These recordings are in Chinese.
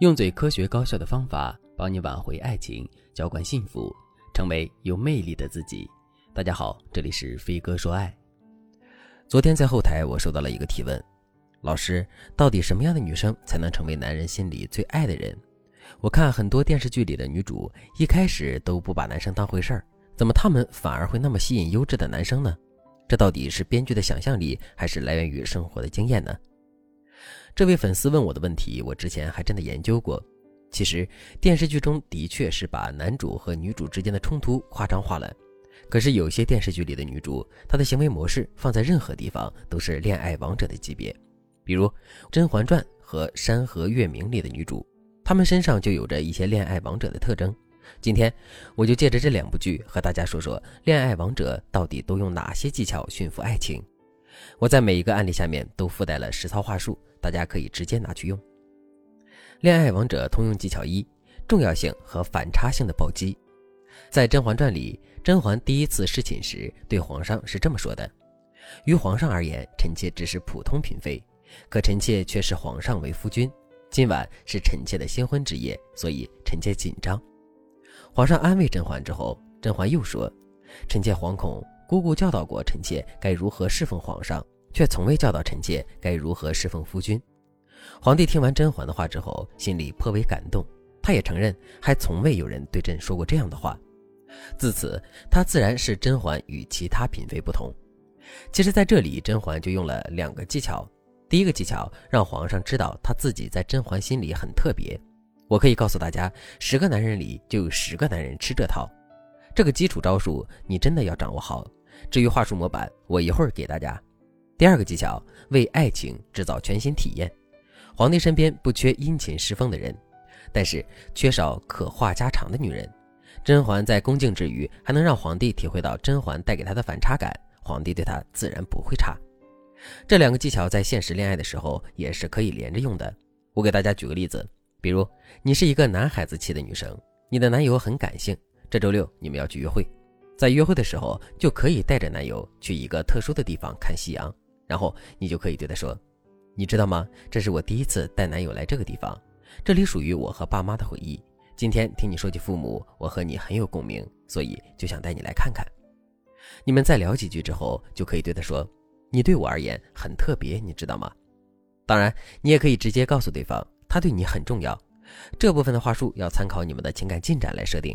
用最科学高效的方法帮你挽回爱情，浇灌幸福，成为有魅力的自己。大家好，这里是飞哥说爱。昨天在后台我收到了一个提问，老师，到底什么样的女生才能成为男人心里最爱的人？我看很多电视剧里的女主一开始都不把男生当回事儿，怎么她们反而会那么吸引优质的男生呢？这到底是编剧的想象力，还是来源于生活的经验呢？这位粉丝问我的问题，我之前还真的研究过。其实电视剧中的确是把男主和女主之间的冲突夸张化了，可是有些电视剧里的女主，她的行为模式放在任何地方都是恋爱王者的级别。比如《甄嬛传》和《山河月明》里的女主，她们身上就有着一些恋爱王者的特征。今天我就借着这两部剧和大家说说恋爱王者到底都用哪些技巧驯服爱情。我在每一个案例下面都附带了实操话术。大家可以直接拿去用。恋爱王者通用技巧一：重要性和反差性的暴击。在《甄嬛传》里，甄嬛第一次侍寝时对皇上是这么说的：“于皇上而言，臣妾只是普通嫔妃，可臣妾却视皇上为夫君。今晚是臣妾的新婚之夜，所以臣妾紧张。”皇上安慰甄嬛之后，甄嬛又说：“臣妾惶恐，姑姑教导过臣妾该如何侍奉皇上。”却从未教导臣妾该如何侍奉夫君。皇帝听完甄嬛的话之后，心里颇为感动。他也承认，还从未有人对朕说过这样的话。自此，他自然是甄嬛与其他嫔妃不同。其实，在这里，甄嬛就用了两个技巧。第一个技巧，让皇上知道他自己在甄嬛心里很特别。我可以告诉大家，十个男人里就有十个男人吃这套。这个基础招数，你真的要掌握好。至于话术模板，我一会儿给大家。第二个技巧，为爱情制造全新体验。皇帝身边不缺殷勤侍奉的人，但是缺少可话家常的女人。甄嬛在恭敬之余，还能让皇帝体会到甄嬛带给他的反差感，皇帝对她自然不会差。这两个技巧在现实恋爱的时候也是可以连着用的。我给大家举个例子，比如你是一个男孩子气的女生，你的男友很感性，这周六你们要去约会，在约会的时候就可以带着男友去一个特殊的地方看夕阳。然后你就可以对他说：“你知道吗？这是我第一次带男友来这个地方，这里属于我和爸妈的回忆。今天听你说起父母，我和你很有共鸣，所以就想带你来看看。”你们再聊几句之后，就可以对他说：“你对我而言很特别，你知道吗？”当然，你也可以直接告诉对方，他对你很重要。这部分的话术要参考你们的情感进展来设定。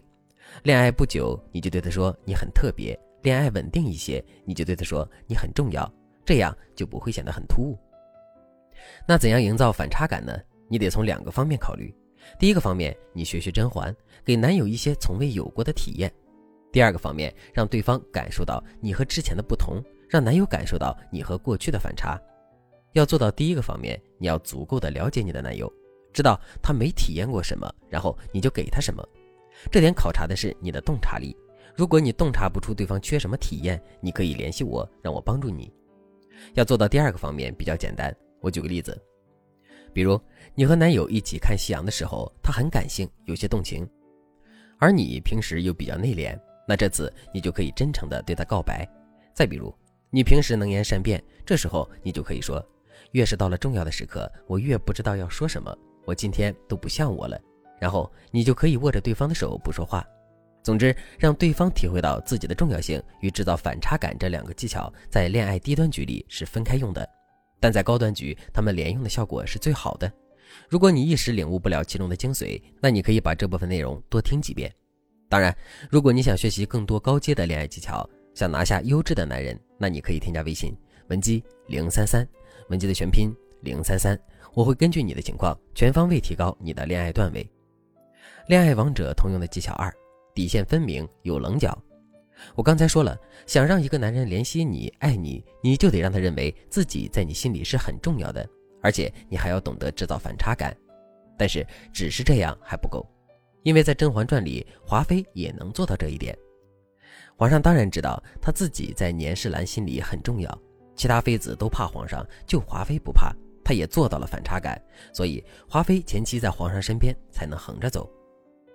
恋爱不久，你就对他说你很特别；恋爱稳定一些，你就对他说你很重要。这样就不会显得很突兀。那怎样营造反差感呢？你得从两个方面考虑。第一个方面，你学学甄嬛，给男友一些从未有过的体验；第二个方面，让对方感受到你和之前的不同，让男友感受到你和过去的反差。要做到第一个方面，你要足够的了解你的男友，知道他没体验过什么，然后你就给他什么。这点考察的是你的洞察力。如果你洞察不出对方缺什么体验，你可以联系我，让我帮助你。要做到第二个方面比较简单，我举个例子，比如你和男友一起看夕阳的时候，他很感性，有些动情，而你平时又比较内敛，那这次你就可以真诚的对他告白。再比如，你平时能言善辩，这时候你就可以说，越是到了重要的时刻，我越不知道要说什么，我今天都不像我了。然后你就可以握着对方的手不说话。总之，让对方体会到自己的重要性与制造反差感这两个技巧，在恋爱低端局里是分开用的，但在高端局，他们连用的效果是最好的。如果你一时领悟不了其中的精髓，那你可以把这部分内容多听几遍。当然，如果你想学习更多高阶的恋爱技巧，想拿下优质的男人，那你可以添加微信文姬零三三，文姬的全拼零三三，我会根据你的情况全方位提高你的恋爱段位。恋爱王者通用的技巧二。底线分明，有棱角。我刚才说了，想让一个男人怜惜你、爱你，你就得让他认为自己在你心里是很重要的，而且你还要懂得制造反差感。但是，只是这样还不够，因为在《甄嬛传》里，华妃也能做到这一点。皇上当然知道他自己在年世兰心里很重要，其他妃子都怕皇上，就华妃不怕，她也做到了反差感，所以华妃前期在皇上身边才能横着走。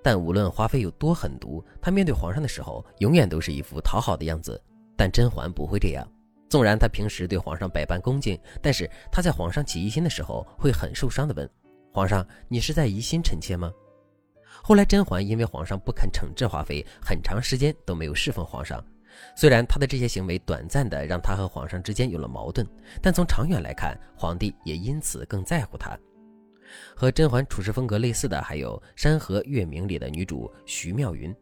但无论华妃有多狠毒，她面对皇上的时候，永远都是一副讨好的样子。但甄嬛不会这样，纵然她平时对皇上百般恭敬，但是她在皇上起疑心的时候，会很受伤的问：“皇上，你是在疑心臣妾吗？”后来甄嬛因为皇上不肯惩治华妃，很长时间都没有侍奉皇上。虽然她的这些行为短暂的让她和皇上之间有了矛盾，但从长远来看，皇帝也因此更在乎她。和甄嬛处事风格类似的还有《山河月明》里的女主徐妙云。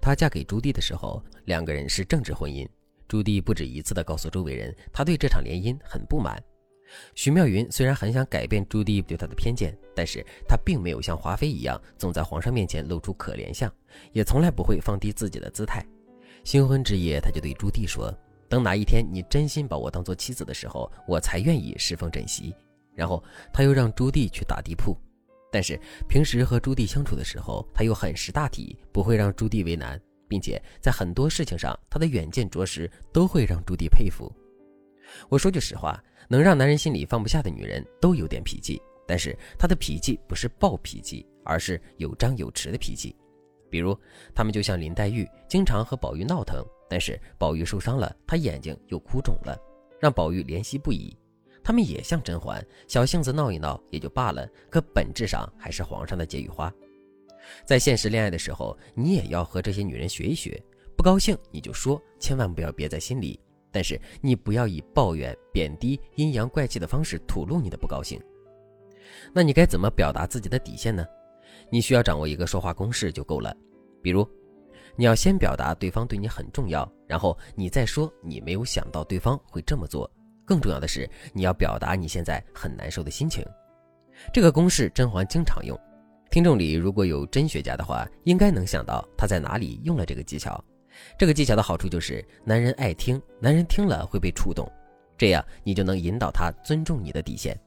她嫁给朱棣的时候，两个人是政治婚姻。朱棣不止一次地告诉周围人，他对这场联姻很不满。徐妙云虽然很想改变朱棣对她的偏见，但是她并没有像华妃一样，总在皇上面前露出可怜相，也从来不会放低自己的姿态。新婚之夜，她就对朱棣说：“等哪一天你真心把我当做妻子的时候，我才愿意侍奉枕席。”然后他又让朱棣去打地铺。但是平时和朱棣相处的时候，他又很识大体，不会让朱棣为难，并且在很多事情上，他的远见着实都会让朱棣佩服。我说句实话，能让男人心里放不下的女人都有点脾气，但是她的脾气不是暴脾气，而是有张有弛的脾气。比如，他们就像林黛玉，经常和宝玉闹腾，但是宝玉受伤了，她眼睛又哭肿了，让宝玉怜惜不已。他们也像甄嬛，小性子闹一闹也就罢了，可本质上还是皇上的解语花。在现实恋爱的时候，你也要和这些女人学一学，不高兴你就说，千万不要憋在心里。但是你不要以抱怨、贬低、阴阳怪气的方式吐露你的不高兴。那你该怎么表达自己的底线呢？你需要掌握一个说话公式就够了。比如，你要先表达对方对你很重要，然后你再说你没有想到对方会这么做。更重要的是，你要表达你现在很难受的心情。这个公式甄嬛经常用。听众里如果有真学家的话，应该能想到他在哪里用了这个技巧。这个技巧的好处就是，男人爱听，男人听了会被触动，这样你就能引导他尊重你的底线。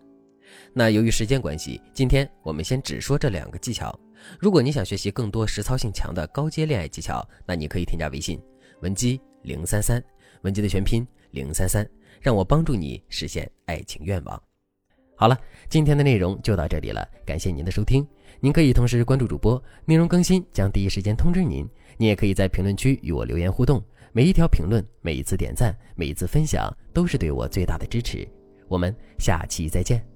那由于时间关系，今天我们先只说这两个技巧。如果你想学习更多实操性强的高阶恋爱技巧，那你可以添加微信文姬零三三，文姬的全拼零三三，让我帮助你实现爱情愿望。好了，今天的内容就到这里了，感谢您的收听。您可以同时关注主播，内容更新将第一时间通知您。您也可以在评论区与我留言互动，每一条评论、每一次点赞、每一次分享，都是对我最大的支持。我们下期再见。